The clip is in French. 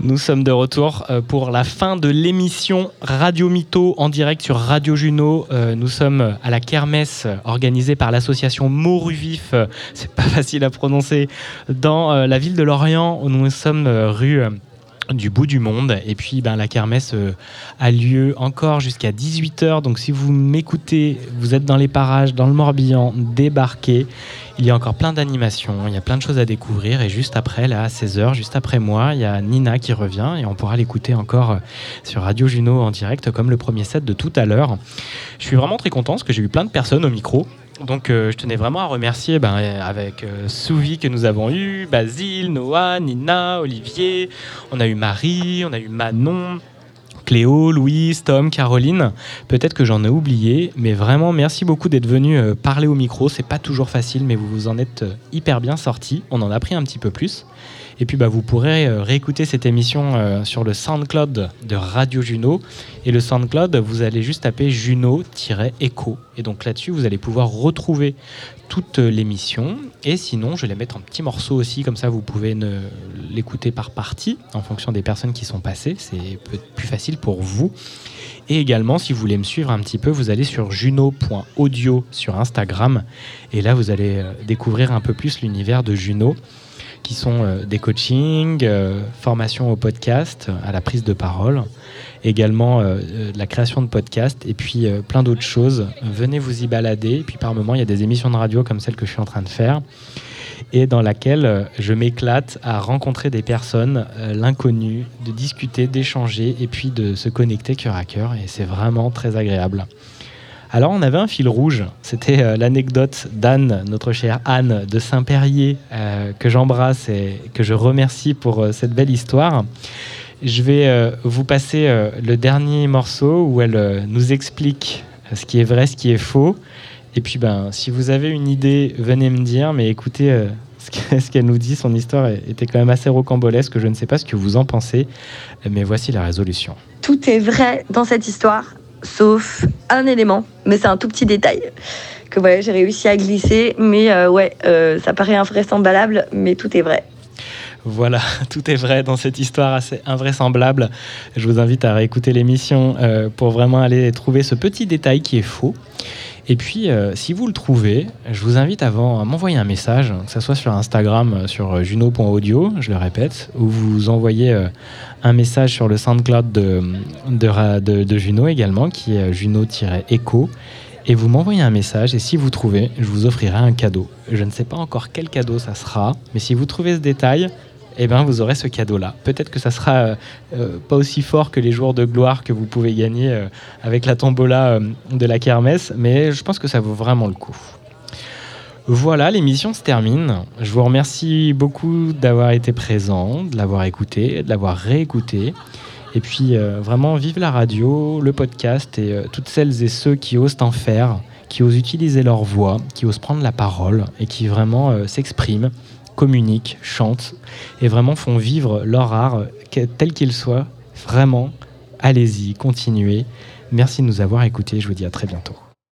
Nous sommes de retour euh, pour la fin de l'émission Radio Mytho en direct sur Radio Juno. Euh, nous sommes à la kermesse organisée par l'association Moruvif, c'est pas facile à prononcer, dans euh, la ville de Lorient. Nous sommes rue du bout du monde. Et puis, ben, la kermesse a lieu encore jusqu'à 18h. Donc, si vous m'écoutez, vous êtes dans les parages, dans le Morbihan, débarquez. Il y a encore plein d'animations, il y a plein de choses à découvrir. Et juste après, là, à 16h, juste après moi, il y a Nina qui revient et on pourra l'écouter encore euh, sur Radio Juno en direct, comme le premier set de tout à l'heure. Je suis vraiment très content parce que j'ai eu plein de personnes au micro. Donc euh, je tenais vraiment à remercier ben, avec euh, Souvi que nous avons eu, Basile, Noah, Nina, Olivier, on a eu Marie, on a eu Manon, Cléo, Louise, Tom, Caroline. Peut-être que j'en ai oublié, mais vraiment merci beaucoup d'être venu euh, parler au micro. C'est pas toujours facile, mais vous vous en êtes hyper bien sortis. On en a pris un petit peu plus. Et puis bah, vous pourrez euh, réécouter cette émission sur le SoundCloud de Radio Juno. Et le SoundCloud, vous allez juste taper Juno-Echo. Et donc là-dessus, vous allez pouvoir retrouver toute l'émission. Et sinon, je vais les mettre en petits morceaux aussi, comme ça vous pouvez l'écouter par partie en fonction des personnes qui sont passées. C'est plus facile pour vous. Et également, si vous voulez me suivre un petit peu, vous allez sur juno.audio sur Instagram. Et là, vous allez euh, découvrir un peu plus l'univers de Juno, qui sont euh, des coachings, euh, formation au podcast, à la prise de parole également euh, la création de podcasts et puis plein d'autres choses. Venez vous y balader. Et puis par moment, il y a des émissions de radio comme celle que je suis en train de faire et dans laquelle je m'éclate à rencontrer des personnes, l'inconnu, de discuter, d'échanger et puis de se connecter cœur à cœur. Et c'est vraiment très agréable. Alors on avait un fil rouge, c'était l'anecdote d'Anne, notre chère Anne de Saint-Perrier, que j'embrasse et que je remercie pour cette belle histoire. Je vais euh, vous passer euh, le dernier morceau où elle euh, nous explique ce qui est vrai, ce qui est faux. Et puis, ben, si vous avez une idée, venez me dire. Mais écoutez ce qu'elle nous dit. Son histoire était quand même assez rocambolesque. Je ne sais pas ce que vous en pensez. Mais voici la résolution. Tout est vrai dans cette histoire, sauf un élément. Mais c'est un tout petit détail que j'ai réussi à glisser. Mais ouais, ça paraît invraisemblable, mais tout est vrai. Voilà, tout est vrai dans cette histoire assez invraisemblable. Je vous invite à réécouter l'émission euh, pour vraiment aller trouver ce petit détail qui est faux. Et puis, euh, si vous le trouvez, je vous invite avant à m'envoyer un message, que ce soit sur Instagram, euh, sur juno.audio, je le répète, ou vous envoyez un message sur le SoundCloud de Juno également, qui est juno-echo et vous m'envoyez un message et si vous trouvez, je vous offrirai un cadeau. Je ne sais pas encore quel cadeau ça sera, mais si vous trouvez ce détail, eh ben, vous aurez ce cadeau-là. Peut-être que ça sera euh, euh, pas aussi fort que les jours de gloire que vous pouvez gagner euh, avec la tombola de la kermesse, mais je pense que ça vaut vraiment le coup. Voilà, l'émission se termine. Je vous remercie beaucoup d'avoir été présent, de l'avoir écouté, de l'avoir réécouté. Et puis vraiment, vive la radio, le podcast et toutes celles et ceux qui osent en faire, qui osent utiliser leur voix, qui osent prendre la parole et qui vraiment s'expriment communiquent, chantent et vraiment font vivre leur art tel qu'il soit. Vraiment, allez-y, continuez. Merci de nous avoir écoutés. Je vous dis à très bientôt.